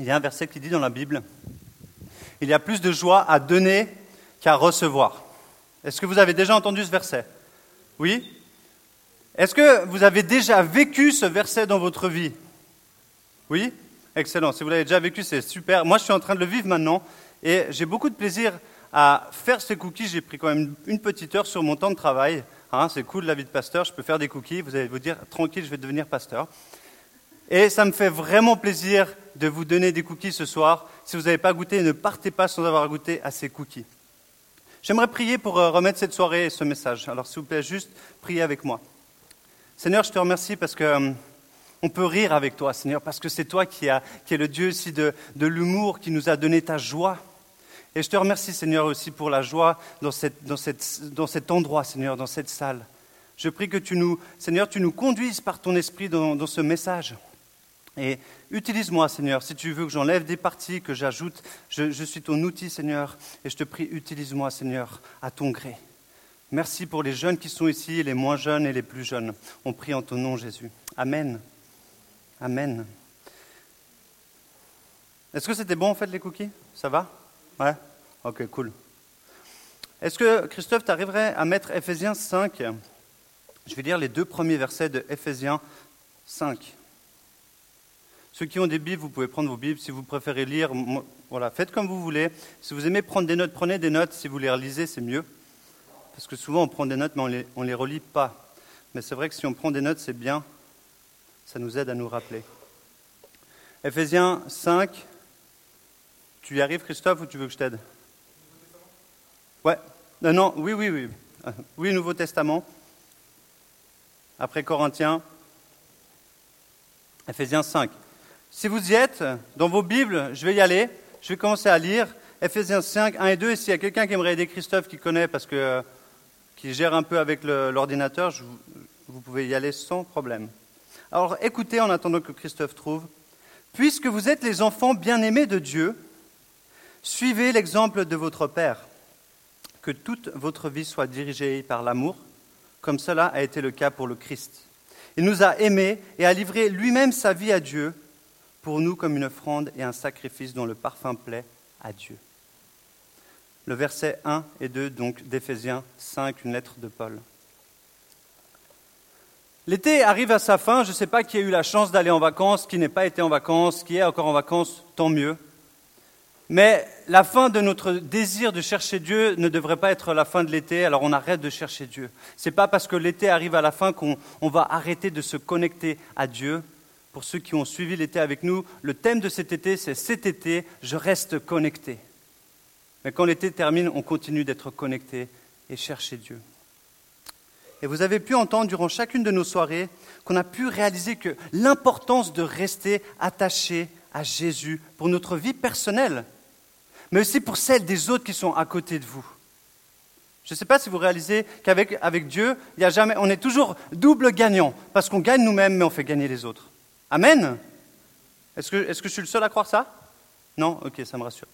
Il y a un verset qui dit dans la Bible, il y a plus de joie à donner qu'à recevoir. Est-ce que vous avez déjà entendu ce verset? Oui? Est-ce que vous avez déjà vécu ce verset dans votre vie? Oui? Excellent. Si vous l'avez déjà vécu, c'est super. Moi, je suis en train de le vivre maintenant et j'ai beaucoup de plaisir à faire ces cookies. J'ai pris quand même une petite heure sur mon temps de travail. Hein, c'est cool la vie de pasteur, je peux faire des cookies. Vous allez vous dire, tranquille, je vais devenir pasteur. Et ça me fait vraiment plaisir de vous donner des cookies ce soir. Si vous n'avez pas goûté, ne partez pas sans avoir goûté à ces cookies. J'aimerais prier pour euh, remettre cette soirée et ce message. Alors s'il vous plaît, juste priez avec moi. Seigneur, je te remercie parce que euh, on peut rire avec toi, Seigneur, parce que c'est toi qui, as, qui es le Dieu aussi de, de l'humour, qui nous a donné ta joie. Et je te remercie, Seigneur, aussi pour la joie dans, cette, dans, cette, dans cet endroit, Seigneur, dans cette salle. Je prie que tu nous, Seigneur, tu nous conduises par ton esprit dans, dans ce message. Et utilise-moi, Seigneur, si tu veux que j'enlève des parties, que j'ajoute, je, suis ton outil, Seigneur, et je te prie, utilise-moi, Seigneur, à ton gré. Merci pour les jeunes qui sont ici, les moins jeunes et les plus jeunes. On prie en ton nom, Jésus. Amen. Amen. Est-ce que c'était bon en fait les cookies? Ça va? Ouais? Ok, cool. Est-ce que Christophe, tu arriverais à mettre Ephésiens 5 Je vais lire les deux premiers versets de Ephésiens 5. Ceux qui ont des Bibles, vous pouvez prendre vos Bibles. Si vous préférez lire, voilà, faites comme vous voulez. Si vous aimez prendre des notes, prenez des notes. Si vous les relisez, c'est mieux. Parce que souvent, on prend des notes, mais on ne les, on les relit pas. Mais c'est vrai que si on prend des notes, c'est bien. Ça nous aide à nous rappeler. Ephésiens 5. Tu y arrives, Christophe, ou tu veux que je t'aide? Ouais. Non, non, oui, oui, oui. Oui, Nouveau Testament. Après Corinthiens. Ephésiens 5. Si vous y êtes, dans vos Bibles, je vais y aller. Je vais commencer à lire Ephésiens 5, 1 et 2. Et s'il y a quelqu'un qui aimerait aider Christophe, qui connaît, parce que qui gère un peu avec l'ordinateur, vous pouvez y aller sans problème. Alors écoutez en attendant que Christophe trouve. Puisque vous êtes les enfants bien-aimés de Dieu, suivez l'exemple de votre Père. Que toute votre vie soit dirigée par l'amour, comme cela a été le cas pour le Christ. Il nous a aimés et a livré lui-même sa vie à Dieu pour nous comme une offrande et un sacrifice dont le parfum plaît à Dieu. Le verset 1 et 2 donc d'Éphésiens 5, une lettre de Paul. L'été arrive à sa fin, je ne sais pas qui a eu la chance d'aller en vacances, qui n'est pas été en vacances, qui est encore en vacances, tant mieux. Mais la fin de notre désir de chercher Dieu ne devrait pas être la fin de l'été, alors on arrête de chercher Dieu. Ce n'est pas parce que l'été arrive à la fin qu'on va arrêter de se connecter à Dieu. Pour ceux qui ont suivi l'été avec nous, le thème de cet été, c'est cet été, je reste connecté. Mais quand l'été termine, on continue d'être connecté et chercher Dieu. Et vous avez pu entendre durant chacune de nos soirées qu'on a pu réaliser que l'importance de rester attaché à Jésus pour notre vie personnelle, mais aussi pour celle des autres qui sont à côté de vous. Je ne sais pas si vous réalisez qu'avec avec Dieu, il a jamais, on est toujours double gagnant, parce qu'on gagne nous-mêmes, mais on fait gagner les autres. Amen Est-ce que, je suis le seul à croire ça? Non? Ok, ça me rassure.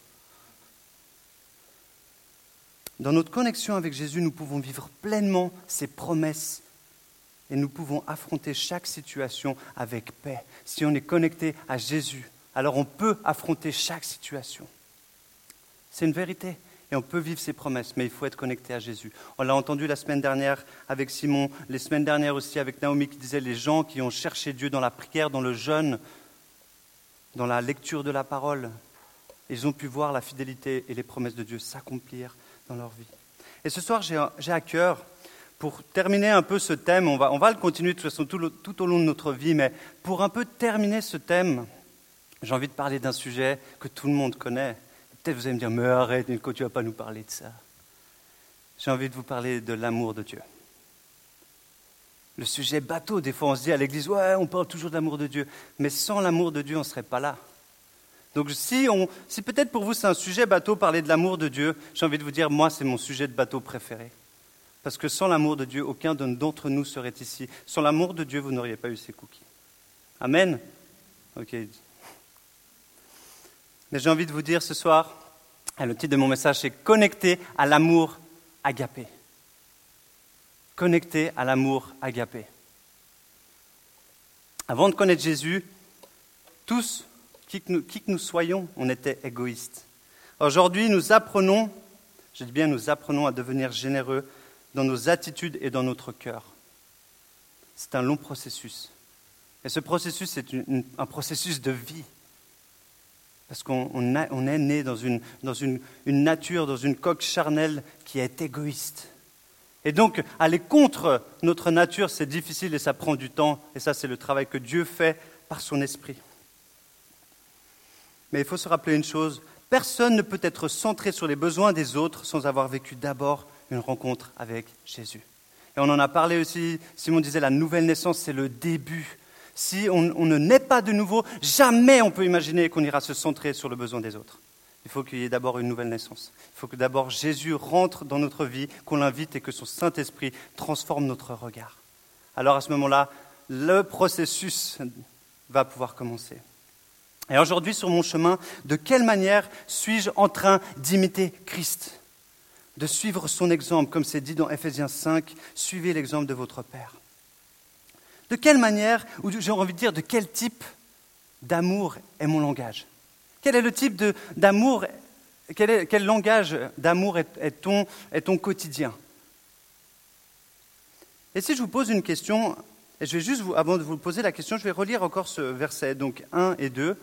Dans notre connexion avec Jésus, nous pouvons vivre pleinement ses promesses et nous pouvons affronter chaque situation avec paix. Si on est connecté à Jésus, alors on peut affronter chaque situation. C'est une vérité. Et on peut vivre ses promesses, mais il faut être connecté à Jésus. On l'a entendu la semaine dernière avec Simon, les semaines dernières aussi avec Naomi qui disait les gens qui ont cherché Dieu dans la prière, dans le jeûne, dans la lecture de la parole, ils ont pu voir la fidélité et les promesses de Dieu s'accomplir dans leur vie. Et ce soir, j'ai à cœur, pour terminer un peu ce thème, on va, on va le continuer de toute façon tout, tout au long de notre vie, mais pour un peu terminer ce thème, j'ai envie de parler d'un sujet que tout le monde connaît. Peut-être vous allez me dire, mais arrête, Nico, tu ne vas pas nous parler de ça. J'ai envie de vous parler de l'amour de Dieu. Le sujet bateau, des fois on se dit à l'église, ouais, on parle toujours de l'amour de Dieu, mais sans l'amour de Dieu, on ne serait pas là. Donc si, si peut-être pour vous c'est un sujet bateau, parler de l'amour de Dieu, j'ai envie de vous dire, moi c'est mon sujet de bateau préféré. Parce que sans l'amour de Dieu, aucun d'entre nous serait ici. Sans l'amour de Dieu, vous n'auriez pas eu ces cookies. Amen Ok. Mais j'ai envie de vous dire ce soir, le titre de mon message, c'est Connecté à l'amour agapé. Connecté à l'amour agapé. Avant de connaître Jésus, tous Qui que nous, qui que nous soyons, on était égoïste. Aujourd'hui, nous apprenons, je dis bien nous apprenons à devenir généreux dans nos attitudes et dans notre cœur. C'est un long processus. Et ce processus, c'est un processus de vie. Parce qu'on est né dans, une, dans une, une nature, dans une coque charnelle qui est égoïste. Et donc, aller contre notre nature, c'est difficile et ça prend du temps. Et ça, c'est le travail que Dieu fait par son esprit. Mais il faut se rappeler une chose, personne ne peut être centré sur les besoins des autres sans avoir vécu d'abord une rencontre avec Jésus. Et on en a parlé aussi, Simon disait, la nouvelle naissance, c'est le début. Si on, ne naît pas de nouveau, jamais on peut imaginer qu'on ira se centrer sur le besoin des autres. Il faut qu'il y ait d'abord une nouvelle naissance. Il faut que d'abord Jésus rentre dans notre vie, qu'on l'invite et que son Saint-Esprit transforme notre regard. Alors à ce moment-là, le processus va pouvoir commencer. Et aujourd'hui, sur mon chemin, de quelle manière suis-je en train d'imiter Christ? De suivre son exemple, comme c'est dit dans Ephésiens 5, suivez l'exemple de votre Père. De quelle manière, ou j'ai envie de dire, de quel type d'amour est mon langage? Quel est le type d'amour, quel, langage d'amour est, est ton, quotidien? Et si je vous pose une question, et je vais juste, avant de vous poser la question, je vais relire encore ce verset, donc 1 et 2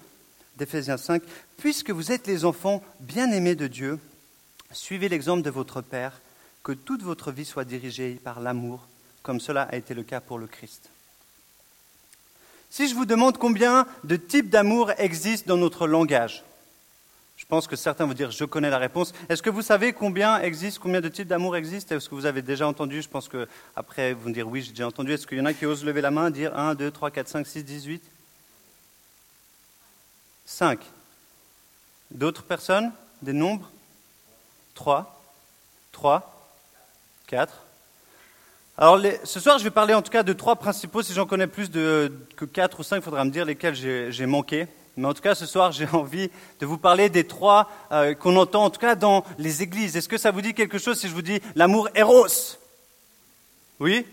d'Éphésiens 5. Puisque vous êtes les enfants bien-aimés de Dieu, suivez l'exemple de votre Père, que toute votre vie soit dirigée par l'amour, comme cela a été le cas pour le Christ. Si je vous demande combien de types d'amour existent dans notre langage, je pense que certains vont dire je connais la réponse. Est-ce que vous savez combien existe, combien de types d'amour existent? Est-ce que vous avez déjà entendu? Je pense que après vous me dire oui, j'ai déjà entendu. Est-ce qu'il y en a qui osent lever la main, dire 1, 2, 3, 4, 5, 6, 18 5. D'autres personnes? Des nombres? 3 3 4 alors, les- ce soir, je vais parler en tout cas de trois principaux. Si j'en connais plus de, que quatre ou cinq, il faudra me dire lesquels j'ai manqué. Mais en tout cas, ce soir, j'ai envie de vous parler des trois euh, qu'on entend en tout cas dans les églises. Est-ce que ça vous dit quelque chose si je vous dis l'amour Eros? Oui?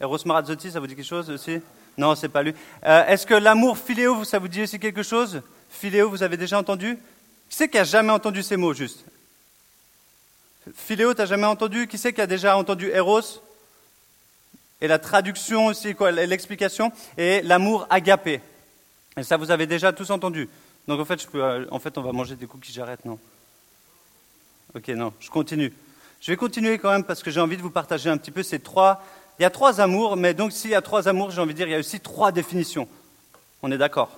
Eros Marazzotti, ça vous dit quelque chose aussi? Non, c'est pas lui. Euh, Est-ce que l'amour Philéo, ça vous dit aussi quelque chose? Philéo, vous avez déjà entendu? Qui c'est qui a jamais entendu ces mots juste? Philéo, t'as jamais entendu? Qui c'est qui a déjà entendu Eros? Et la traduction aussi, l'explication, et l'amour agapé. Et ça, vous avez déjà tous entendu. Donc en fait, euh, en fait, on va manger des cookies, j'arrête, non? Ok, non, je continue. Je vais continuer quand même parce que j'ai envie de vous partager un petit peu ces trois. Il y a trois amours, mais donc s'il y a trois amours, j'ai envie de dire, il y a aussi trois définitions. On est d'accord?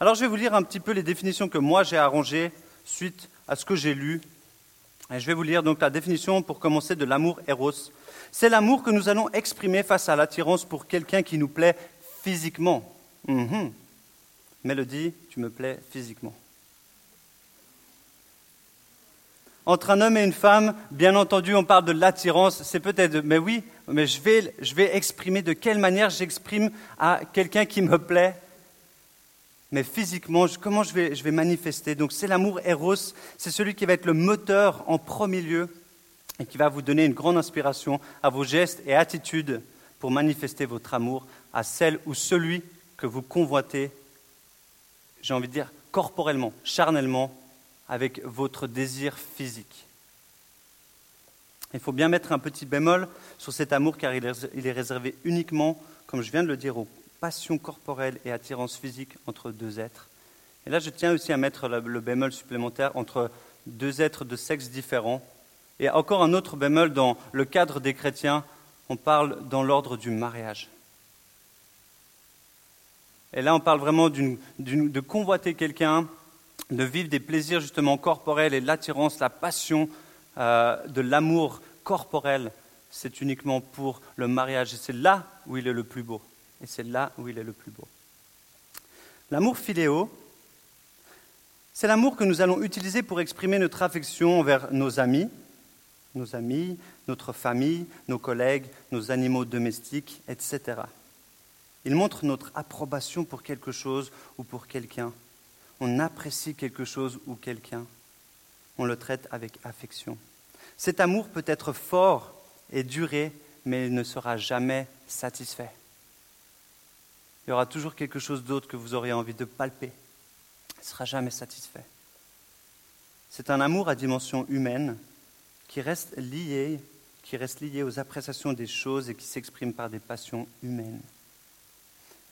Alors je vais vous lire un petit peu les définitions que moi j'ai arrangées suite à ce que j'ai lu. Je vais vous lire donc la définition pour commencer de l'amour eros. C'est l'amour que nous allons exprimer face à l'attirance pour quelqu'un qui nous plaît physiquement. Mhm. Mélodie, tu me plais physiquement. Entre un homme et une femme, bien entendu, on parle de l'attirance. C'est peut-être, mais oui, mais je vais, je vais exprimer de quelle manière j'exprime à quelqu'un qui me plaît. Mais physiquement, comment je vais, je manifester? Donc c'est l'amour eros, c'est celui qui va être le moteur en premier lieu et qui va vous donner une grande inspiration à vos gestes et attitudes pour manifester votre amour à celle ou celui que vous convoitez, j'ai envie de dire, corporellement, charnellement, avec votre désir physique. Il faut bien mettre un petit bémol sur cet amour car il est réservé uniquement, comme je viens de le dire, aux passions corporelles et attirance physique entre deux êtres. Et là, je tiens aussi à mettre le bémol supplémentaire entre deux êtres de sexe différents. Et encore un autre bémol dans le cadre des chrétiens, on parle dans l'ordre du mariage. Et là, on parle vraiment de convoiter quelqu'un, de vivre des plaisirs justement corporels et l'attirance, la passion euh, de l'amour corporel. C'est uniquement pour le mariage. Et c'est là où il est le plus beau. Et c'est là où il est le plus beau. L'amour philéo, c'est l'amour que nous allons utiliser pour exprimer notre affection envers nos amis, nos amis, notre famille, nos collègues, nos animaux domestiques, etc. Il montre notre approbation pour quelque chose ou pour quelqu'un. On apprécie quelque chose ou quelqu'un. On le traite avec affection. Cet amour peut être fort et durer, mais il ne sera jamais satisfait. Il y aura toujours quelque chose d'autre que vous aurez envie de palper. ne sera jamais satisfait. C'est un amour à dimension humaine qui reste lié, qui reste lié aux appréciations des choses et qui s'exprime par des passions humaines.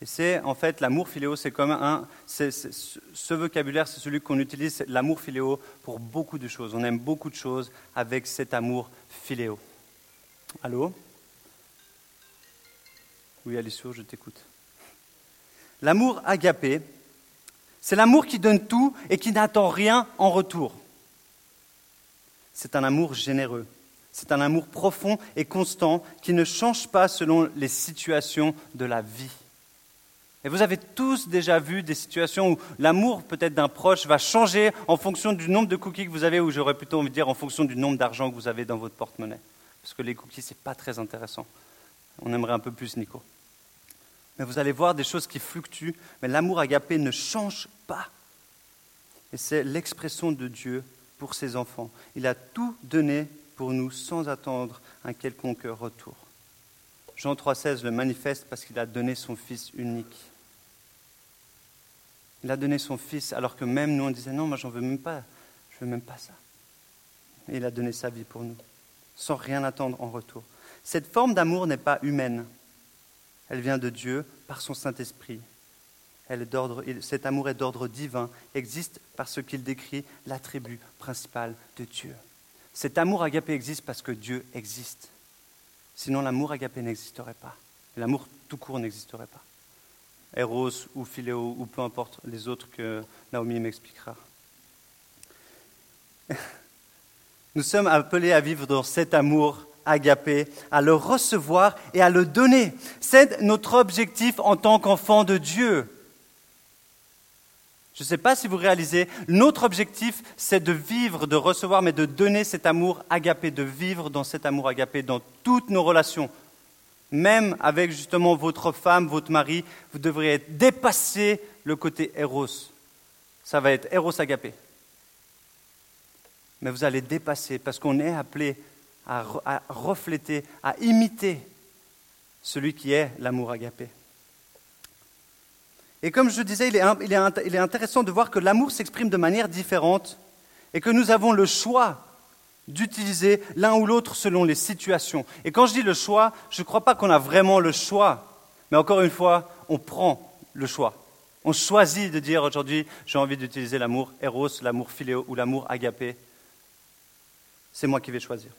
Et c'est en fait l'amour philéo, c'est comme un, ce vocabulaire, c'est celui qu'on utilise, l'amour philéo pour beaucoup de choses. On aime beaucoup de choses avec cet amour philéo. Allô? Oui, Alicia, je t'écoute. L'amour agapé, c'est l'amour qui donne tout et qui n'attend rien en retour. C'est un amour généreux. C'est un amour profond et constant qui ne change pas selon les situations de la vie. Et vous avez tous déjà vu des situations où l'amour peut-être d'un proche va changer en fonction du nombre de cookies que vous avez, ou j'aurais plutôt envie de dire en fonction du nombre d'argent que vous avez dans votre porte-monnaie. Parce que les cookies, ce n'est pas très intéressant. On aimerait un peu plus Nico. Mais vous allez voir des choses qui fluctuent, mais l'amour agapé ne change pas. Et c'est l'expression de Dieu pour ses enfants. Il a tout donné pour nous sans attendre un quelconque retour. Jean 3,16 le manifeste parce qu'il a donné son Fils unique. Il a donné son Fils alors que même nous on disait non, moi j'en veux même pas, je veux même pas ça. Et il a donné sa vie pour nous, sans rien attendre en retour. Cette forme d'amour n'est pas humaine. Elle vient de Dieu par son Saint-Esprit. Cet amour est d'ordre divin, existe parce qu'il décrit l'attribut principal de Dieu. Cet amour agapé existe parce que Dieu existe. Sinon, l'amour agapé n'existerait pas. L'amour tout court n'existerait pas. Eros ou Philéo ou peu importe les autres que Naomi m'expliquera. Nous sommes appelés à vivre dans cet amour agapé, à le recevoir et à le donner. C'est notre objectif en tant qu'enfant de Dieu. Je ne sais pas si vous réalisez, notre objectif, c'est de vivre, de recevoir, mais de donner cet amour agapé, de vivre dans cet amour agapé dans toutes nos relations. Même avec justement votre femme, votre mari, vous devriez dépasser le côté Eros. Ça va être Eros agapé. Mais vous allez dépasser parce qu'on est appelé à, refléter, à imiter celui qui est l'amour agapé. Et comme je disais, il est, intéressant de voir que l'amour s'exprime de manière différente et que nous avons le choix d'utiliser l'un ou l'autre selon les situations. Et quand je dis le choix, je ne crois pas qu'on a vraiment le choix, mais encore une fois, on prend le choix. On choisit de dire aujourd'hui, j'ai envie d'utiliser l'amour eros, l'amour philéo ou l'amour agapé. C'est moi qui vais choisir.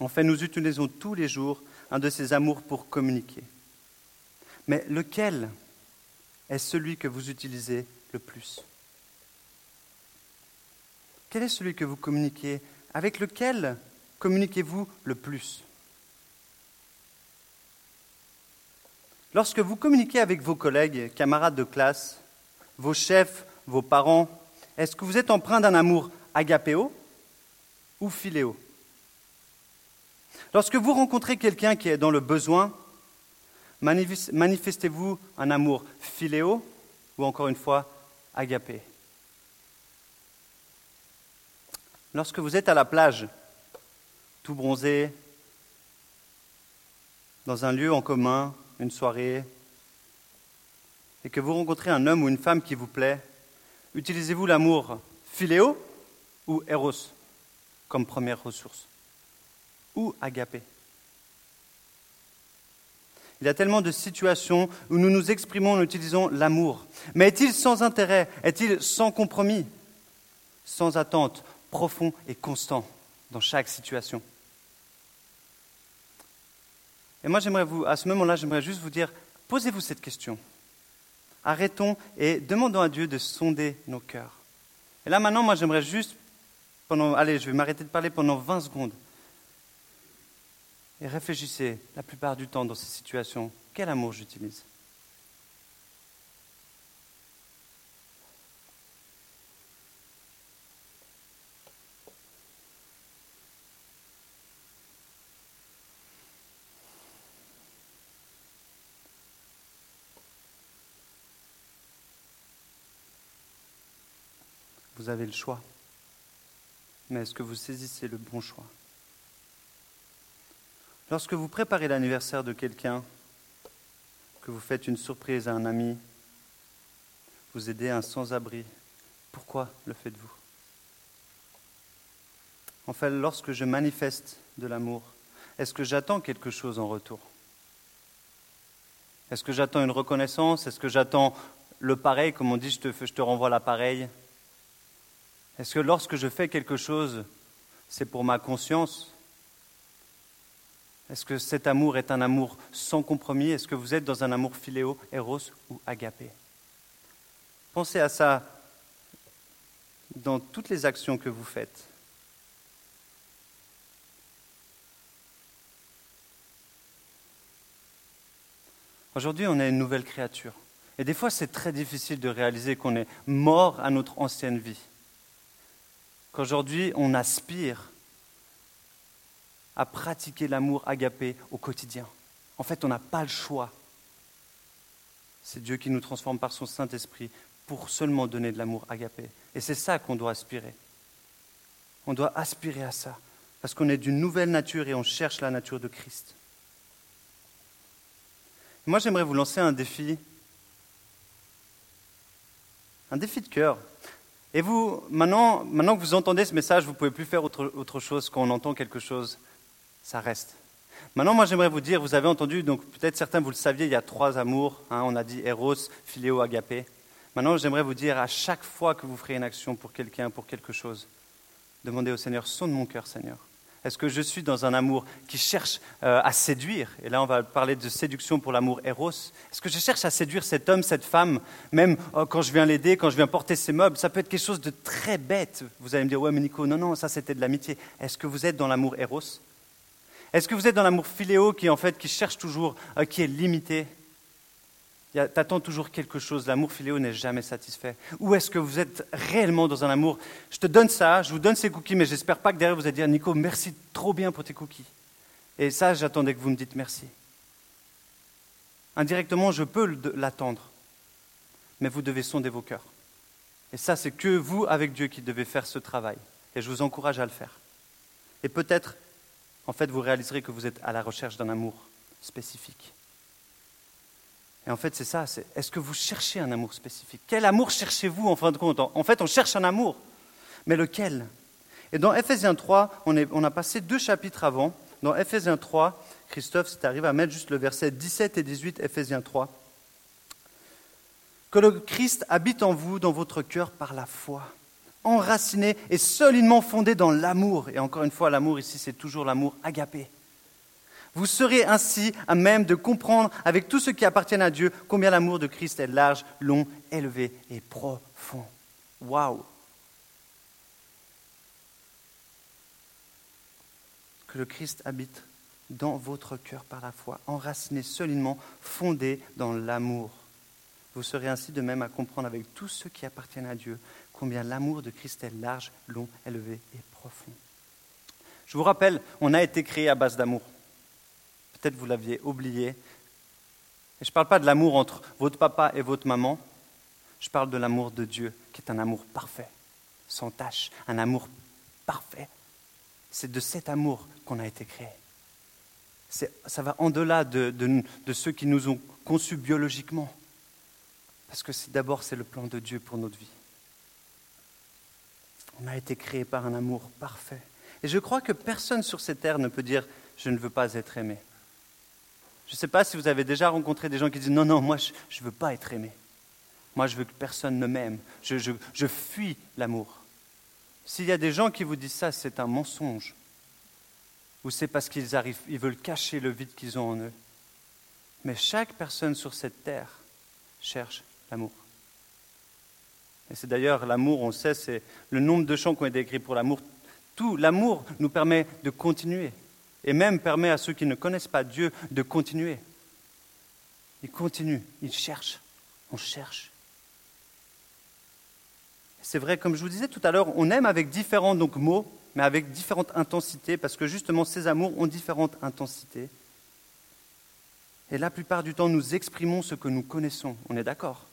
En fait, nous utilisons tous les jours un de ces amours pour communiquer. Mais lequel est celui que vous utilisez le plus? Quel est celui que vous communiquez? Avec lequel communiquez-vous le plus? Lorsque vous communiquez avec vos collègues, camarades de classe, vos chefs, vos parents, est-ce que vous êtes empreint d'un amour agapéo ou philéo Lorsque vous rencontrez quelqu'un qui est dans le besoin, Manifestez-vous un amour philéo ou encore une fois agapé. Lorsque vous êtes à la plage, tout bronzé, dans un lieu en commun, une soirée, et que vous rencontrez un homme ou une femme qui vous plaît, utilisez-vous l'amour philéo ou eros comme première ressource? Ou agapé il y a tellement de situations où nous nous exprimons en utilisant l'amour. Mais est-il sans intérêt? Est-il sans compromis? Sans attente, profond et constant dans chaque situation Et moi, j'aimerais vous, à ce moment-là, j'aimerais juste vous dire, posez-vous cette question. Arrêtons et demandons à Dieu de sonder nos cœurs. Et là, maintenant, moi, j'aimerais juste, allez, je vais m'arrêter de parler pendant 20 secondes. Et réfléchissez la plupart du temps dans ces situations, quel amour j'utilise Vous avez le choix. Mais est-ce que vous saisissez le bon choix? Lorsque vous préparez l'anniversaire de quelqu'un, que vous faites une surprise à un ami, vous aidez un sans-abri, Pourquoi le faites-vous? En fait, lorsque je manifeste de l'amour, est-ce que j'attends quelque chose en retour? Est-ce que j'attends une reconnaissance? Est-ce que j'attends le pareil, comme on dit, je te, je te renvoie l'appareil? Est-ce que lorsque je fais quelque chose, c'est pour ma conscience? Est-ce que cet amour est un amour sans compromis? Est-ce que vous êtes dans un amour philéo, eros ou agapé? Pensez à ça dans toutes les actions que vous faites. Aujourd'hui, on est une nouvelle créature. Et des fois, c'est très difficile de réaliser qu'on est mort à notre ancienne vie. Qu'aujourd'hui, on aspire à pratiquer l'amour agapé au quotidien. En fait, on n'a pas le choix. C'est Dieu qui nous transforme par son Saint-Esprit pour seulement donner de l'amour agapé. Et c'est ça qu'on doit aspirer. On doit aspirer à ça, parce qu'on est d'une nouvelle nature et on cherche la nature de Christ. Moi, j'aimerais vous lancer un défi, un défi de cœur. Et vous, maintenant, maintenant que vous entendez ce message, vous ne pouvez plus faire autre, autre chose quand on entend quelque chose, ça reste. Maintenant, moi, j'aimerais vous dire, vous avez entendu, donc peut-être certains, vous le saviez, il y a trois amours. Hein, on a dit Eros, Philéo, Agapé. Maintenant, j'aimerais vous dire, à chaque fois que vous ferez une action pour quelqu'un, pour quelque chose, demandez au Seigneur, sonne mon cœur, Seigneur. Est-ce que je suis dans un amour qui cherche euh, à séduire? Et là, on va parler de séduction pour l'amour Eros. Est-ce que je cherche à séduire cet homme, cette femme, même oh, quand je viens l'aider, quand je viens porter ses meubles Ça peut être quelque chose de très bête. Vous allez me dire, ouais, mais Nico, non, non, ça c'était de l'amitié. Est-ce que vous êtes dans l'amour Eros? Est-ce que vous êtes dans l'amour philéo qui, en fait, qui cherche toujours, euh, qui est limité T'attends toujours quelque chose. L'amour philéo n'est jamais satisfait. Ou est-ce que vous êtes réellement dans un amour? Je te donne ça, je vous donne ces cookies, mais j'espère pas que derrière vous allez dire Nico, merci trop bien pour tes cookies. Et ça, j'attendais que vous me dites merci. Indirectement, je peux l'attendre, mais vous devez sonder vos cœurs. Et ça, c'est que vous, avec Dieu, qui devez faire ce travail. Et je vous encourage à le faire. Et peut-être, en fait, vous réaliserez que vous êtes à la recherche d'un amour spécifique. Et en fait, c'est ça. C'est, est-ce que vous cherchez un amour spécifique? Quel amour cherchez-vous en fin de compte? En fait, on cherche un amour. Mais lequel? Et dans Ephésiens 3, on, on, a passé deux chapitres avant. Dans Ephésiens 3, Christophe, si tu arrives à mettre juste le verset 17 et 18, Ephésiens 3. Que le Christ habite en vous, dans votre cœur, par la foi, enraciné et solidement fondé dans l'amour. Et encore une fois, l'amour ici, c'est toujours l'amour agapé. Vous serez ainsi à même de comprendre avec tout ce qui appartient à Dieu combien l'amour de Christ est large, long, élevé et profond. Waouh Que le Christ habite dans votre cœur par la foi, enraciné solidement, fondé dans l'amour. Vous serez ainsi de même à comprendre avec tout ce qui appartient à Dieu combien l'amour de Christ est large, long, élevé et profond. Je vous rappelle, on a été créé à base d'amour. Peut-être vous l'aviez oublié. Et je ne parle pas de l'amour entre votre papa et votre maman. Je parle de l'amour de Dieu, qui est un amour parfait, sans tâche, un amour parfait. C'est de cet amour qu'on a été créé. Ça va en-delà de, de, ceux qui nous ont conçus biologiquement. Parce que d'abord, c'est le plan de Dieu pour notre vie. On a été créé par un amour parfait. Et je crois que personne sur cette terre ne peut dire je ne veux pas être aimé. Je ne sais pas si vous avez déjà rencontré des gens qui disent non, non, moi je ne veux pas être aimé. Moi je veux que personne ne m'aime. Je, je, fuis l'amour. S'il y a des gens qui vous disent ça, c'est un mensonge. Ou c'est parce qu'ils arrivent, ils veulent cacher le vide qu'ils ont en eux. Mais chaque personne sur cette terre cherche l'amour. Et c'est d'ailleurs l'amour, on sait, c'est le nombre de chants qui ont été écrits pour l'amour. Tout l'amour nous permet de continuer et même permet à ceux qui ne connaissent pas Dieu de continuer. Ils continuent, ils cherchent, on cherche. C'est vrai, comme je vous disais tout à l'heure, on aime avec différents donc, mots, mais avec différentes intensités, parce que justement ces amours ont différentes intensités. Et la plupart du temps, nous exprimons ce que nous connaissons. On est d'accord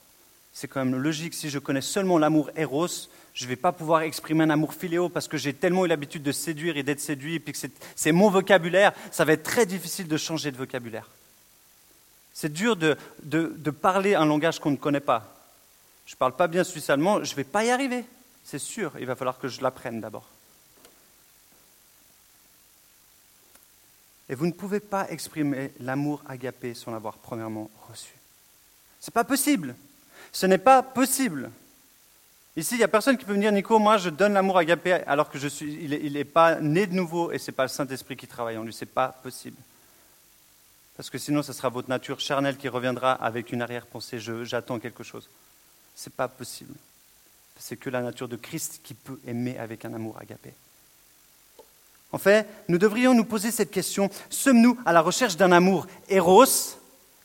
C'est quand même logique. Si je connais seulement l'amour éros, je ne vais pas pouvoir exprimer un amour philéo parce que j'ai tellement eu l'habitude de séduire et d'être séduit, et puis que c'est mon vocabulaire, ça va être très difficile de changer de vocabulaire. C'est dur de, de, parler un langage qu'on ne connaît pas. Je ne parle pas bien suisse-allemand, je ne vais pas y arriver. C'est sûr, il va falloir que je l'apprenne d'abord. Et vous ne pouvez pas exprimer l'amour agapé sans l'avoir premièrement reçu. Ce n'est pas possible. Ce n'est pas possible. Ici, il n'y a personne qui peut me dire, Nico, moi je donne l'amour agapé alors que je suis, il n'est pas né de nouveau et ce n'est pas le Saint-Esprit qui travaille en lui. Ce n'est pas possible. Parce que sinon, ce sera votre nature charnelle qui reviendra avec une arrière-pensée, j'attends quelque chose. Ce n'est pas possible. C'est que la nature de Christ qui peut aimer avec un amour agapé. En fait, nous devrions nous poser cette question, sommes-nous à la recherche d'un amour héros,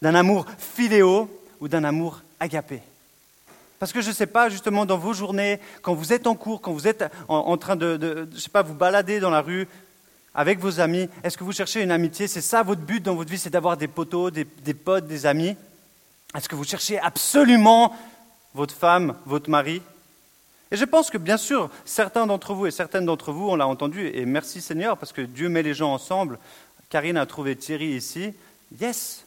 d'un amour philéo ou d'un amour agapé? Parce que je ne sais pas, justement, dans vos journées, quand vous êtes en cours, quand vous êtes en, train de, je sais pas, vous balader dans la rue avec vos amis, est-ce que vous cherchez une amitié? C'est ça votre but dans votre vie, c'est d'avoir des potos, des, des potes, des amis? Est-ce que vous cherchez absolument votre femme, votre mari? Et je pense que, bien sûr, certains d'entre vous et certaines d'entre vous, on l'a entendu, et merci Seigneur, parce que Dieu met les gens ensemble. Karine a trouvé Thierry ici. Yes,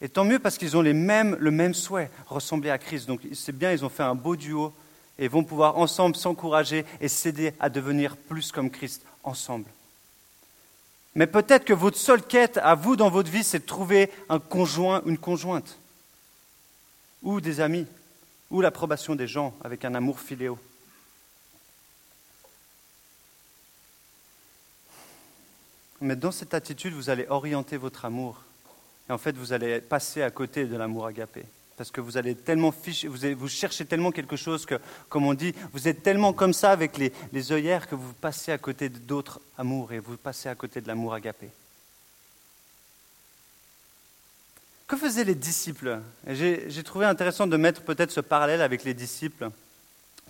et tant mieux parce qu'ils ont le même souhait, ressembler à Christ. Donc c'est bien, ils ont fait un beau duo et vont pouvoir ensemble s'encourager et s'aider à devenir plus comme Christ ensemble. Mais peut-être que votre seule quête à vous dans votre vie, c'est de trouver un conjoint, une conjointe, ou des amis, ou l'approbation des gens avec un amour filéo. Mais dans cette attitude, vous allez orienter votre amour et en fait, vous allez passer à côté de l'amour agapé. Parce que vous allez tellement ficher, vous, vous, cherchez tellement quelque chose que, comme on dit, vous êtes tellement comme ça avec les, les œillères que vous passez à côté d'autres amours et vous passez à côté de l'amour agapé. Que faisaient les disciples? J'ai trouvé intéressant de mettre peut-être ce parallèle avec les disciples.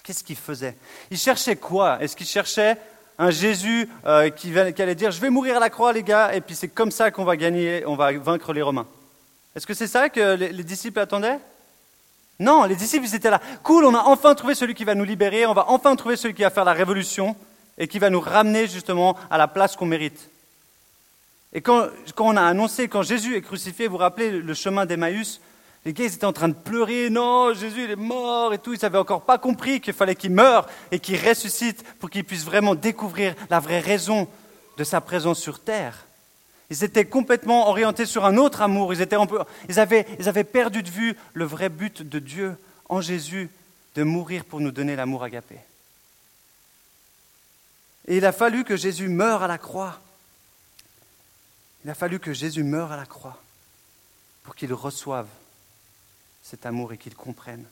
Qu'est-ce qu'ils faisaient? Ils cherchaient quoi? Est-ce qu'ils cherchaient un Jésus euh, qui, allait dire Je vais mourir à la croix, les gars, et puis c'est comme ça qu'on va gagner, on va vaincre les Romains. Est-ce que c'est ça que les, disciples attendaient? Non, les disciples, ils étaient là. Cool, on a enfin trouvé celui qui va nous libérer, on va enfin trouver celui qui va faire la révolution et qui va nous ramener justement à la place qu'on mérite. Et quand, quand, on a annoncé, quand Jésus est crucifié, vous vous rappelez le chemin d'Emmaüs, les gars, ils étaient en train de pleurer, non, Jésus, il est mort et tout. Ils n'avaient encore pas compris qu'il fallait qu'il meure et qu'il ressuscite pour qu'ils puissent vraiment découvrir la vraie raison de sa présence sur terre. Ils étaient complètement orientés sur un autre amour. Ils, avaient, ils avaient perdu de vue le vrai but de Dieu en Jésus, de mourir pour nous donner l'amour agapé. Et il a fallu que Jésus meure à la croix. Il a fallu que Jésus meure à la croix pour qu'ils reçoivent cet amour et qu'ils comprennent.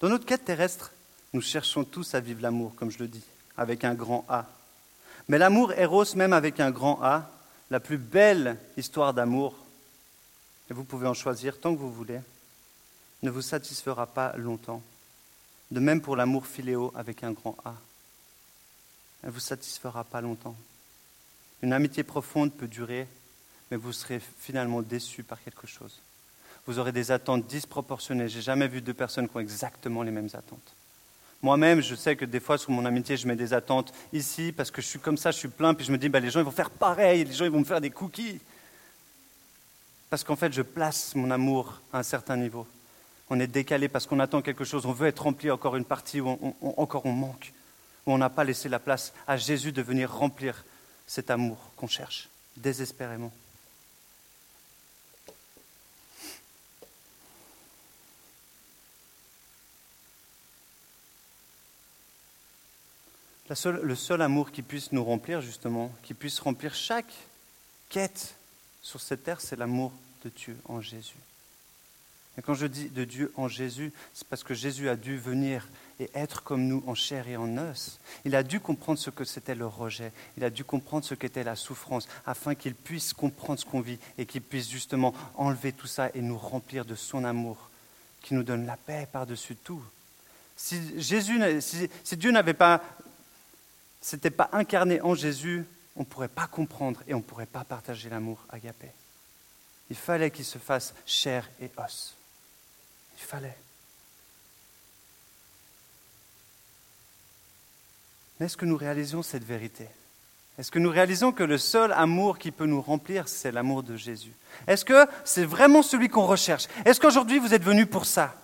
Dans notre quête terrestre, nous cherchons tous à vivre l'amour, comme je le dis, avec un grand A. Mais l'amour Eros, même avec un grand A, la plus belle histoire d'amour, et vous pouvez en choisir tant que vous voulez, ne vous satisfera pas longtemps. De même pour l'amour philéo avec un grand A. Elle ne vous satisfera pas longtemps. Une amitié profonde peut durer, mais vous serez finalement déçu par quelque chose. Vous aurez des attentes disproportionnées. J'ai jamais vu deux personnes qui ont exactement les mêmes attentes. Moi-même, je sais que des fois, sur mon amitié, je mets des attentes ici parce que je suis comme ça, je suis plein, puis je me dis, bah, les gens ils vont faire pareil, les gens ils vont me faire des cookies. Parce qu'en fait, je place mon amour à un certain niveau. On est décalé parce qu'on attend quelque chose, on veut être rempli encore une partie où encore on manque, où on n'a pas laissé la place à Jésus de venir remplir cet amour qu'on cherche désespérément. le seul amour qui puisse nous remplir, justement, qui puisse remplir chaque quête sur cette terre, c'est l'amour de Dieu en Jésus. Et quand je dis de Dieu en Jésus, c'est parce que Jésus a dû venir et être comme nous en chair et en os. Il a dû comprendre ce que c'était le rejet. Il a dû comprendre ce qu'était la souffrance, afin qu'il puisse comprendre ce qu'on vit et qu'il puisse justement enlever tout ça et nous remplir de son amour, qui nous donne la paix par-dessus tout. Si, Jésus, si, Dieu n'avait pas, s'était pas incarné en Jésus, on ne pourrait pas comprendre et on ne pourrait pas partager l'amour agapé. Il fallait qu'il se fasse chair et os. Il fallait. Mais est-ce que nous réalisons cette vérité? Est-ce que nous réalisons que le seul amour qui peut nous remplir, c'est l'amour de Jésus? Est-ce que c'est vraiment celui qu'on recherche? Est-ce qu'aujourd'hui vous êtes venus pour ça?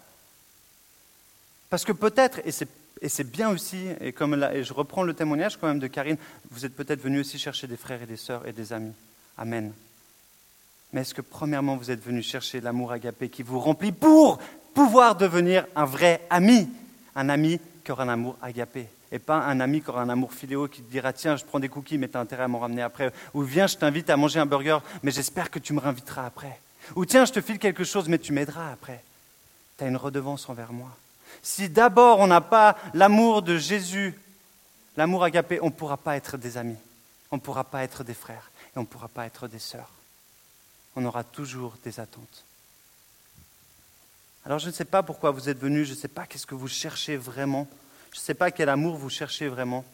Parce que peut-être, et c'est bien aussi, et, comme et je reprends le témoignage quand même de Karine, vous êtes peut-être venus aussi chercher des frères et des sœurs et des amis. Amen. Mais est-ce que premièrement vous êtes venus chercher l'amour agapé qui vous remplit pour pouvoir devenir un vrai ami Un ami qui aura un amour agapé et pas un ami qui aura un amour filéo qui te dira tiens, je prends des cookies, mais tu as intérêt à m'en ramener après. Ou viens, je t'invite à manger un burger, mais j'espère que tu me réinviteras après. Ou tiens, je te file quelque chose, mais tu m'aideras après. Tu as une redevance envers moi. Si d'abord on n'a pas l'amour de Jésus, l'amour agapé, on ne pourra pas être des amis, on ne pourra pas être des frères et on ne pourra pas être des sœurs. On aura toujours des attentes. Alors je ne sais pas pourquoi vous êtes venus, je ne sais pas qu'est-ce que vous cherchez vraiment. Je ne sais pas quel amour vous cherchez vraiment.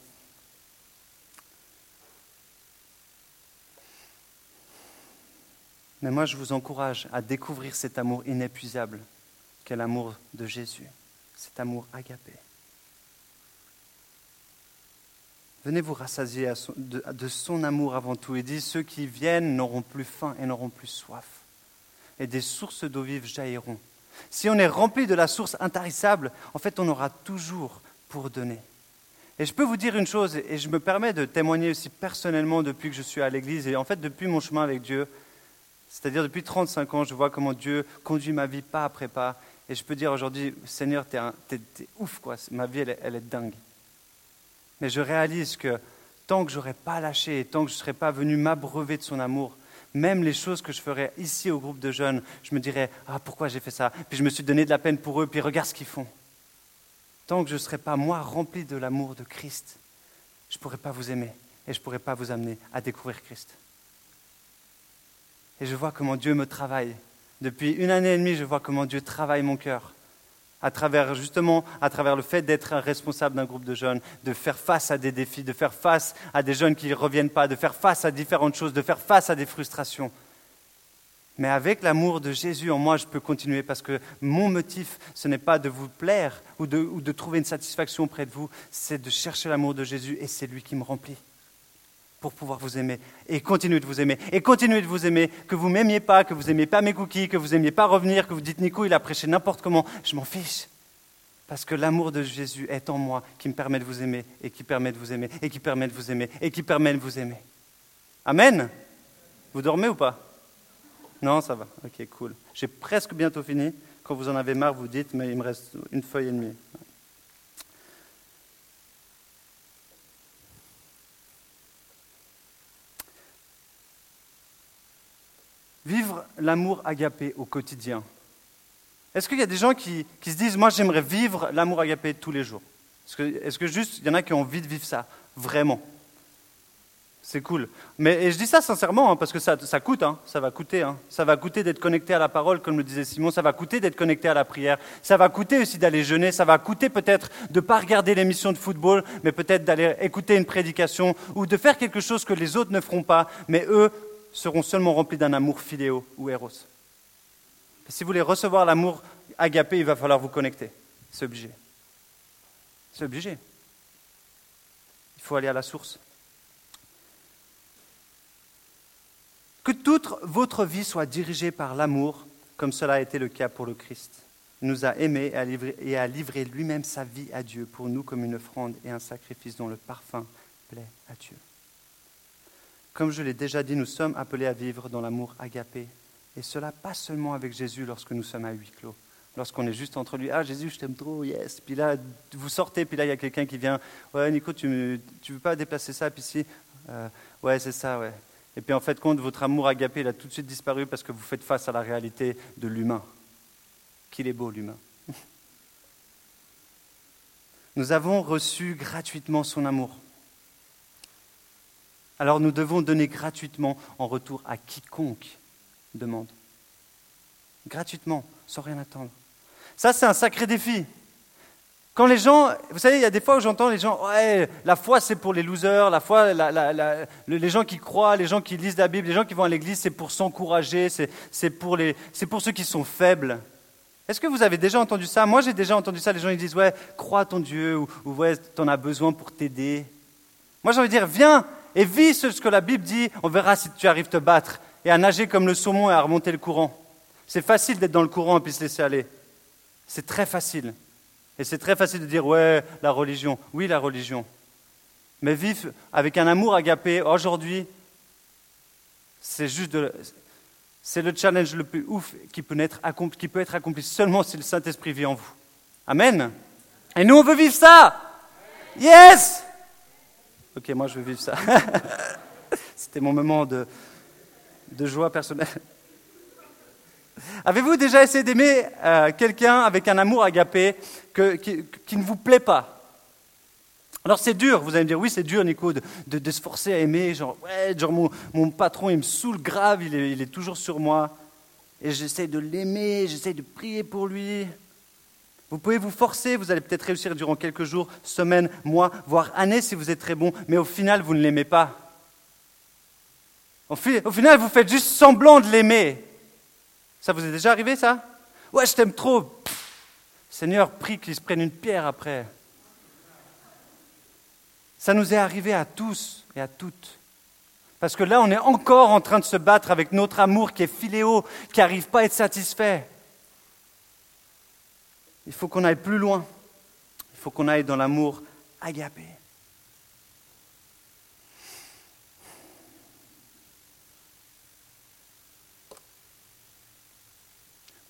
Mais moi, je vous encourage à découvrir cet amour inépuisable qu'est l'amour de Jésus, cet amour agapé. Venez vous rassasier de, de, son amour avant tout. Et dit, ceux qui viennent n'auront plus faim et n'auront plus soif. Et des sources d'eau vive jailliront. Si on est rempli de la source intarissable, en fait, on aura toujours pour donner. Et je peux vous dire une chose, et je me permets de témoigner aussi personnellement depuis que je suis à l'Église, et en fait depuis mon chemin avec Dieu, c'est-à-dire depuis 35 ans, je vois comment Dieu conduit ma vie pas après pas, et je peux dire aujourd'hui, Seigneur, t'es, es, ouf, quoi. ma vie, elle, est dingue. Mais je réalise que tant que j'aurais pas lâché, tant que je ne serais pas venu m'abreuver de son amour, même les choses que je ferais ici au groupe de jeunes, je me dirais, ah pourquoi j'ai fait ça? Puis je me suis donné de la peine pour eux, puis regarde ce qu'ils font tant que je ne serai pas, moi, rempli de l'amour de Christ, je ne pourrai pas vous aimer et je ne pourrai pas vous amener à découvrir Christ. Et je vois comment Dieu me travaille. Depuis une année et demie, je vois comment Dieu travaille mon cœur. À travers, justement, à travers le fait d'être responsable d'un groupe de jeunes, de faire face à des défis, de faire face à des jeunes qui ne reviennent pas, de faire face à différentes choses, de faire face à des frustrations. Mais avec l'amour de Jésus en moi, je peux continuer parce que mon motif, ce n'est pas de vous plaire ou de, trouver une satisfaction auprès de vous, c'est de chercher l'amour de Jésus et c'est lui qui me remplit pour pouvoir vous aimer et continuer de vous aimer et continuer de vous aimer, que vous m'aimiez pas, que vous n'aimiez pas mes cookies, que vous n'aimiez pas revenir, que vous dites Nico, il a prêché n'importe comment, je m'en fiche. Parce que l'amour de Jésus est en moi qui me permet de vous aimer et qui permet de vous aimer et qui permet de vous aimer et qui permet de vous aimer. Amen. Vous dormez ou pas? Non, ça va. Ok, cool. J'ai presque bientôt fini. Quand vous en avez marre, vous dites, mais il me reste une feuille et demie. Vivre l'amour agapé au quotidien. Est-ce qu'il y a des gens qui, se disent, moi j'aimerais vivre l'amour agapé tous les jours? Est-ce que, juste, il y en a qui ont envie de vivre ça, vraiment? C'est cool. Mais et je dis ça sincèrement hein, parce que ça, coûte, hein. ça va coûter. Hein. Ça va coûter d'être connecté à la parole, comme le disait Simon. Ça va coûter d'être connecté à la prière. Ça va coûter aussi d'aller jeûner. Ça va coûter peut-être de ne pas regarder l'émission de football, mais peut-être d'aller écouter une prédication ou de faire quelque chose que les autres ne feront pas, mais eux seront seulement remplis d'un amour filéo ou eros. si vous voulez recevoir l'amour agapé, il va falloir vous connecter. C'est obligé. C'est obligé. Il faut aller à la source. Que toute votre vie soit dirigée par l'amour, comme cela a été le cas pour le Christ. Il nous a aimés et a livré, lui-même sa vie à Dieu pour nous comme une offrande et un sacrifice dont le parfum plaît à Dieu. Comme je l'ai déjà dit, nous sommes appelés à vivre dans l'amour agapé. Et cela pas seulement avec Jésus lorsque nous sommes à huis clos. Lorsqu'on est juste entre lui, ah Jésus, je t'aime trop, yes. Puis là, vous sortez, puis là, il y a quelqu'un qui vient, ouais, Nico, tu ne veux pas déplacer ça, puis si, euh, ouais, c'est ça, ouais. Et puis en fait, compte, votre amour agapé, il a tout de suite disparu parce que vous faites face à la réalité de l'humain. Qu'il est beau, l'humain. Nous avons reçu gratuitement son amour. Alors nous devons donner gratuitement en retour à quiconque demande. Gratuitement, sans rien attendre. Ça, c'est un sacré défi. Quand les gens, vous savez, il y a des fois où j'entends les gens, ouais, la foi c'est pour les losers, la foi, les gens qui croient, les gens qui lisent la Bible, les gens qui vont à l'église, c'est pour s'encourager, c'est pour, pour ceux qui sont faibles. Est-ce que vous avez déjà entendu ça? Moi j'ai déjà entendu ça, les gens ils disent, ouais, crois ton Dieu, ou, ou ouais, t'en as besoin pour t'aider. Moi j'ai envie de dire, viens et vis ce que la Bible dit, on verra si tu arrives te battre et à nager comme le saumon et à remonter le courant. C'est facile d'être dans le courant et puis se laisser aller. C'est très facile. Et c'est très facile de dire, ouais, la religion. Oui, la religion. Mais vivre avec un amour agapé aujourd'hui, c'est juste de, c'est le challenge le plus ouf qui peut, être accompli, qui peut être accompli seulement si le Saint-Esprit vit en vous. Amen. Et nous, on veut vivre ça. Yes. Ok, moi, je veux vivre ça. C'était mon moment de, de joie personnelle. Avez-vous déjà essayé d'aimer euh, quelqu'un avec un amour agapé qui, ne vous plaît pas? Alors c'est dur, vous allez me dire, oui c'est dur Nico de, de, se forcer à aimer, genre, ouais, genre mon, patron il me saoule grave, il est, il est toujours sur moi, et j'essaie de l'aimer, j'essaie de prier pour lui. Vous pouvez vous forcer, vous allez peut-être réussir durant quelques jours, semaines, mois, voire années si vous êtes très bon, mais au final vous ne l'aimez pas. Au, final vous faites juste semblant de l'aimer. Ça vous est déjà arrivé, ça? Ouais, je t'aime trop. Seigneur, prie qu'il se prenne une pierre après. Ça nous est arrivé à tous et à toutes. Parce que là, on est encore en train de se battre avec notre amour qui est filéo, qui n'arrive pas à être satisfait. Il faut qu'on aille plus loin. Il faut qu'on aille dans l'amour agapé.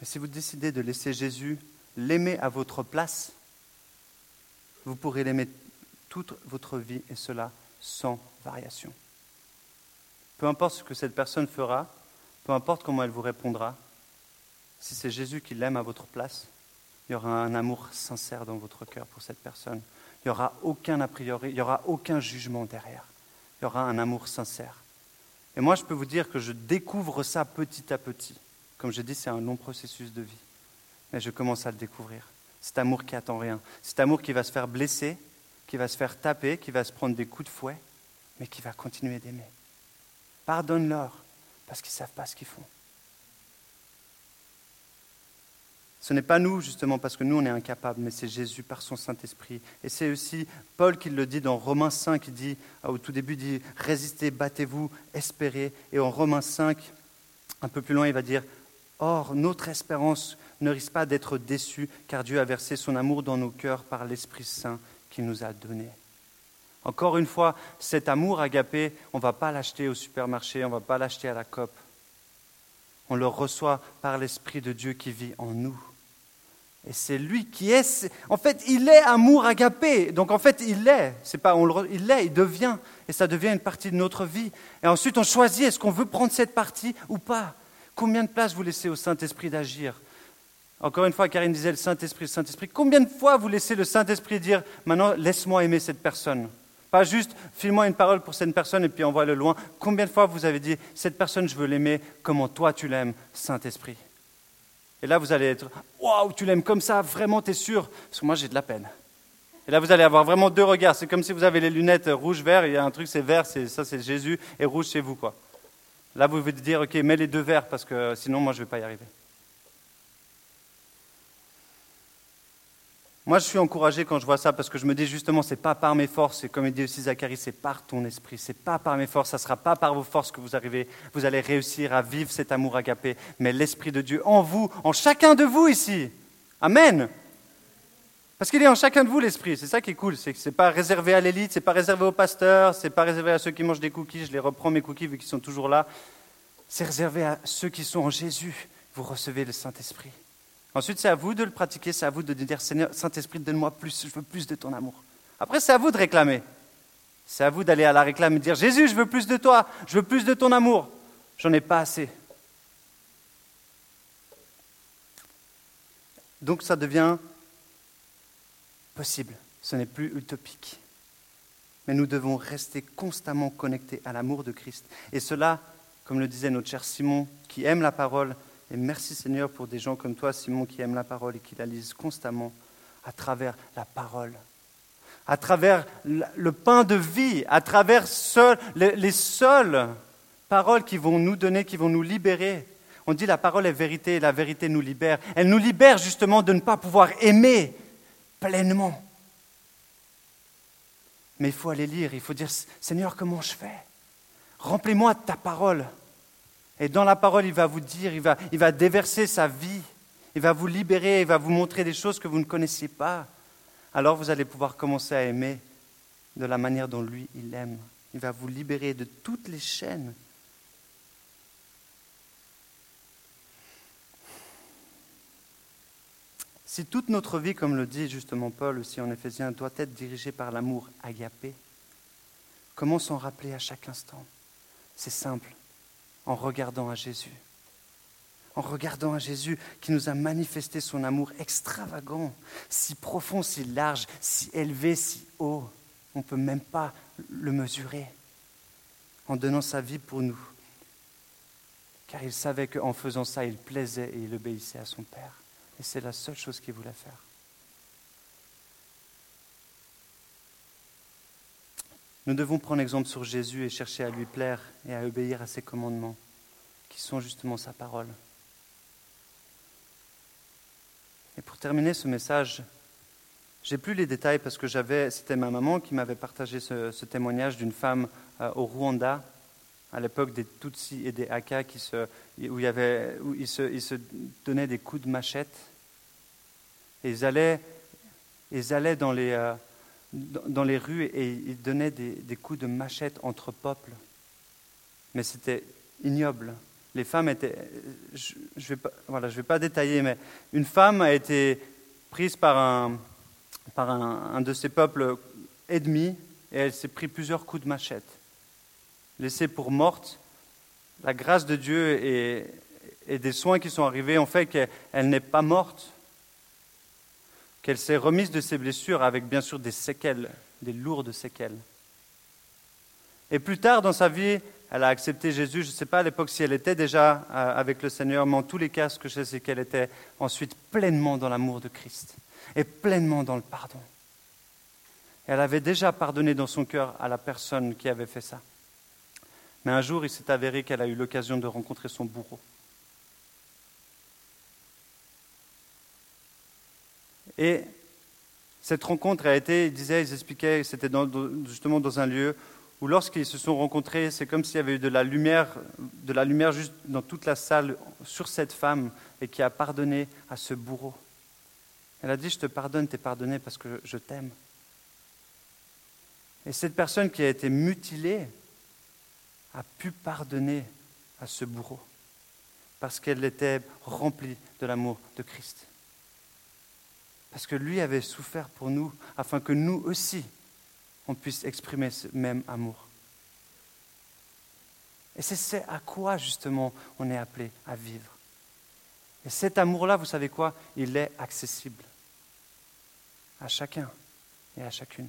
Mais si vous décidez de laisser Jésus l'aimer à votre place, vous pourrez l'aimer toute votre vie et cela sans variation. Peu importe ce que cette personne fera, peu importe comment elle vous répondra, si c'est Jésus qui l'aime à votre place, il y aura un amour sincère dans votre cœur pour cette personne. Il n'y aura aucun a priori, il n'y aura aucun jugement derrière. Il y aura un amour sincère. Et moi, je peux vous dire que je découvre ça petit à petit. Comme je dis, c'est un long processus de vie. Mais je commence à le découvrir. Cet amour qui attend rien. Cet amour qui va se faire blesser, qui va se faire taper, qui va se prendre des coups de fouet, mais qui va continuer d'aimer. Pardonne-leur, parce qu'ils ne savent pas ce qu'ils font. Ce n'est pas nous, justement, parce que nous, on est incapables, mais c'est Jésus par son Saint-Esprit. Et c'est aussi Paul qui le dit dans Romains 5, il dit, au tout début, il dit, résistez, battez-vous, espérez. Et en Romains 5, un peu plus loin, il va dire, Or, notre espérance ne risque pas d'être déçue, car Dieu a versé son amour dans nos cœurs par l'Esprit Saint qu'il nous a donné. Encore une fois, cet amour agapé, on ne va pas l'acheter au supermarché, on ne va pas l'acheter à la COP. On le reçoit par l'Esprit de Dieu qui vit en nous. Et c'est lui qui est. En fait, il est amour agapé. Donc en fait, il est. C'est pas on il l'est, il devient. Et ça devient une partie de notre vie. Et ensuite, on choisit est-ce qu'on veut prendre cette partie ou pas? Combien de place vous laissez au Saint-Esprit d'agir? Encore une fois, Karine disait le Saint-Esprit, le Saint-Esprit. Combien de fois vous laissez le Saint-Esprit dire maintenant, laisse-moi aimer cette personne? Pas juste, file-moi une parole pour cette personne et puis envoie-le loin. Combien de fois vous avez dit, cette personne, je veux l'aimer comment toi tu l'aimes, Saint-Esprit? Et là, vous allez être, waouh, tu l'aimes comme ça, vraiment, tu es sûr? Parce que moi, j'ai de la peine. Et là, vous allez avoir vraiment deux regards. C'est comme si vous avez les lunettes rouge-vert, il y a un truc, c'est vert, ça c'est Jésus, et rouge, c'est vous, quoi. Là, vous devez dire, OK, mets les deux verres parce que sinon, moi, je ne vais pas y arriver. Moi, je suis encouragé quand je vois ça parce que je me dis justement, c'est pas par mes forces, et comme il dit aussi Zacharie, c'est par ton esprit, c'est pas par mes forces, ça sera pas par vos forces que vous arrivez, vous allez réussir à vivre cet amour agapé, mais l'esprit de Dieu en vous, en chacun de vous ici. Amen. Parce qu'il est en chacun de vous l'esprit, c'est ça qui est cool, c'est que c'est pas réservé à l'élite, c'est pas réservé aux pasteurs, c'est pas réservé à ceux qui mangent des cookies, je les reprends mes cookies vu qu'ils sont toujours là. C'est réservé à ceux qui sont en Jésus, vous recevez le Saint-Esprit. Ensuite, c'est à vous de le pratiquer, c'est à vous de dire Seigneur, Saint-Esprit, donne-moi plus, je veux plus de ton amour. Après, c'est à vous de réclamer. C'est à vous d'aller à la réclame et de dire Jésus, je veux plus de toi, je veux plus de ton amour. J'en ai pas assez. Donc ça devient possible, ce n'est plus utopique. Mais nous devons rester constamment connectés à l'amour de Christ. Et cela, comme le disait notre cher Simon, qui aime la parole, et merci Seigneur pour des gens comme toi, Simon, qui aiment la parole et qui la lisent constamment à travers la parole, à travers le pain de vie, à travers les seules paroles qui vont nous donner, qui vont nous libérer. On dit la parole est vérité et la vérité nous libère. Elle nous libère justement de ne pas pouvoir aimer pleinement. Mais il faut aller lire, il faut dire, Seigneur, comment je fais? Remplis-moi de ta parole. Et dans la parole, il va vous dire, il va, il va déverser sa vie, il va vous libérer, il va vous montrer des choses que vous ne connaissiez pas. Alors vous allez pouvoir commencer à aimer de la manière dont lui, il aime. Il va vous libérer de toutes les chaînes. Si toute notre vie, comme le dit justement Paul aussi en Éphésiens, doit être dirigée par l'amour agapé, comment s'en rappeler à chaque instant? C'est simple, en regardant à Jésus. En regardant à Jésus qui nous a manifesté son amour extravagant, si profond, si large, si élevé, si haut. On ne peut même pas le mesurer. En donnant sa vie pour nous. Car il savait qu'en faisant ça, il plaisait et il obéissait à son Père. Et c'est la seule chose qu'il voulait faire. Nous devons prendre exemple sur Jésus et chercher à lui plaire et à obéir à ses commandements, qui sont justement sa parole. Et pour terminer ce message, j'ai plus les détails parce que j'avais, c'était ma maman qui m'avait partagé ce, témoignage d'une femme euh, au Rwanda, à l'époque des Tutsis et des Haka, où, il ils, se, ils donnaient des coups de machette. Et ils allaient, ils allaient dans les, euh, dans les rues et ils donnaient des, coups de machette entre peuples. Mais c'était ignoble. Les femmes étaient. Je ne vais pas détailler, mais une femme a été prise par un, par un, de ces peuples ennemis et elle s'est pris plusieurs coups de machette. Laissée pour morte, la grâce de Dieu et, et des soins qui sont arrivés ont fait qu'elle n'est pas morte, qu'elle s'est remise de ses blessures avec bien sûr des séquelles, des lourdes séquelles. Et plus tard dans sa vie, elle a accepté Jésus. Je ne sais pas à l'époque si elle était déjà euh, avec le Seigneur, mais en tous les cas, ce que je sais, c'est qu'elle était ensuite pleinement dans l'amour de Christ et pleinement dans le pardon. elle avait déjà pardonné dans son cœur à la personne qui avait fait ça. Mais un jour, il s'est avéré qu'elle a eu l'occasion de rencontrer son bourreau. Et cette rencontre a été, ils disaient, ils expliquaient, c'était justement dans un lieu où lorsqu'ils se sont rencontrés, c'est comme s'il y avait eu de la lumière, de la lumière juste dans toute la salle sur cette femme et qui a pardonné à ce bourreau. Elle a dit, je te pardonne, t'es pardonné parce que je t'aime. Et cette personne qui a été mutilée a pu pardonner à ce bourreau parce qu'elle était remplie de l'amour de Christ. Parce que lui avait souffert pour nous, afin que nous aussi, on puisse exprimer ce même amour. Et c'est à quoi justement on est appelé à vivre. Et cet amour-là, vous savez quoi? Il est accessible à chacun et à chacune.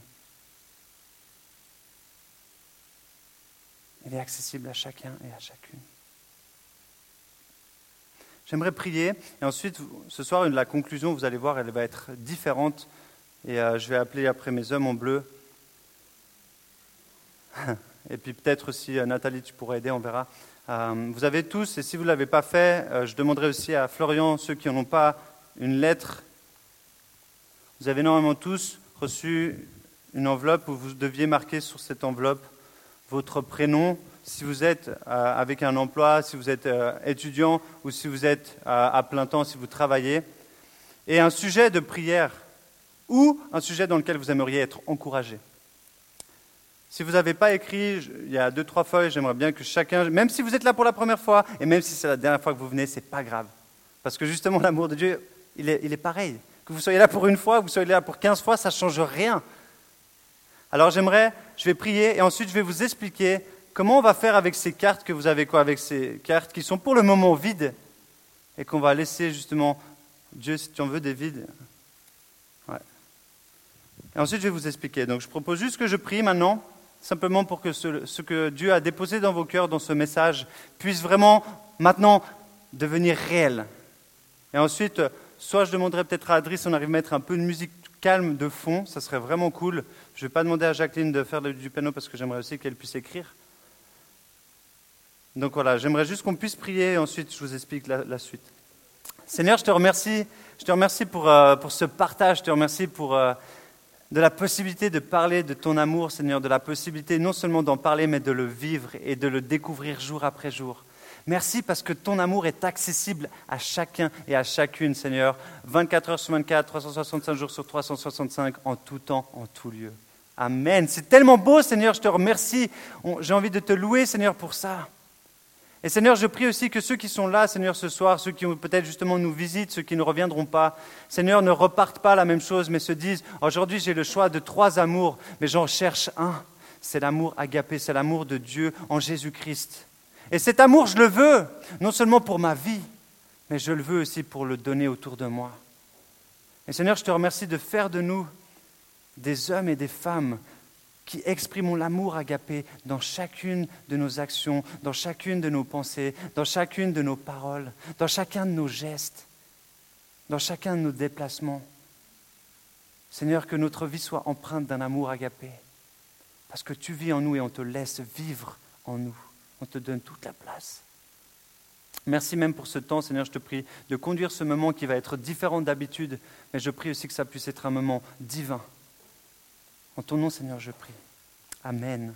Il est accessible à chacun et à chacune. J'aimerais prier et ensuite, ce soir, la conclusion, vous allez voir, elle va être différente. Et euh, je vais appeler après mes hommes en bleu. Et puis peut-être aussi, euh, Nathalie, tu pourrais aider, on verra. Euh, vous avez tous, et si vous ne l'avez pas fait, je demanderai aussi à Florian, ceux qui n'en ont pas, une lettre. Vous avez normalement tous reçu une enveloppe où vous deviez marquer sur cette enveloppe votre prénom, si vous êtes euh, avec un emploi, si vous êtes euh, étudiant ou si vous êtes euh, à plein temps, si vous travaillez, et un sujet de prière ou un sujet dans lequel vous aimeriez être encouragé. Si vous n'avez pas écrit, il y a deux, trois feuilles, j'aimerais bien que chacun, même si vous êtes là pour la première fois, et même si c'est la dernière fois que vous venez, c'est pas grave. Parce que justement, l'amour de Dieu, il est, il est pareil. Que vous soyez là pour une fois, que vous soyez là pour quinze fois, ça ne change rien. Alors j'aimerais, je vais prier et ensuite je vais vous expliquer comment on va faire avec ces cartes que vous avez quoi Avec ces cartes qui sont pour le moment vides et qu'on va laisser justement, Dieu, si tu en veux des vides. Et ensuite, je vais vous expliquer. Donc, je propose juste que je prie maintenant, simplement pour que ce, que Dieu a déposé dans vos cœurs, dans ce message, puisse vraiment maintenant devenir réel. Et ensuite, soit je demanderai peut-être à Adri si on arrive à mettre un peu de musique calme de fond, ça serait vraiment cool. Je ne vais pas demander à Jacqueline de faire du piano parce que j'aimerais aussi qu'elle puisse écrire. Donc voilà, j'aimerais juste qu'on puisse prier et ensuite je vous explique la, suite. Seigneur, je te remercie, je te remercie pour, euh, pour, ce partage, je te remercie pour, euh, de la possibilité de parler de ton amour, Seigneur, de la possibilité non seulement d'en parler, mais de le vivre et de le découvrir jour après jour. Merci parce que ton amour est accessible à chacun et à chacune, Seigneur, 24 heures sur 24, 365 jours sur 365, en tout temps, en tout lieu. Amen. C'est tellement beau, Seigneur, je te remercie. J'ai envie de te louer, Seigneur, pour ça. Et Seigneur, je prie aussi que ceux qui sont là, Seigneur, ce soir, ceux qui peut-être justement nous visitent, ceux qui ne reviendront pas, Seigneur, ne repartent pas la même chose, mais se disent, aujourd'hui j'ai le choix de trois amours, mais j'en cherche un. C'est l'amour agapé, c'est l'amour de Dieu en Jésus-Christ. Et cet amour, je le veux, non seulement pour ma vie, mais je le veux aussi pour le donner autour de moi. Et Seigneur, je te remercie de faire de nous des hommes et des femmes qui exprimons l'amour agapé dans chacune de nos actions, dans chacune de nos pensées, dans chacune de nos paroles, dans chacun de nos gestes, dans chacun de nos déplacements. Seigneur, que notre vie soit empreinte d'un amour agapé, parce que tu vis en nous et on te laisse vivre en nous. On te donne toute la place. Merci même pour ce temps, Seigneur, je te prie de conduire ce moment qui va être différent d'habitude, mais je prie aussi que ça puisse être un moment divin. En ton nom, Seigneur, je prie. Amen.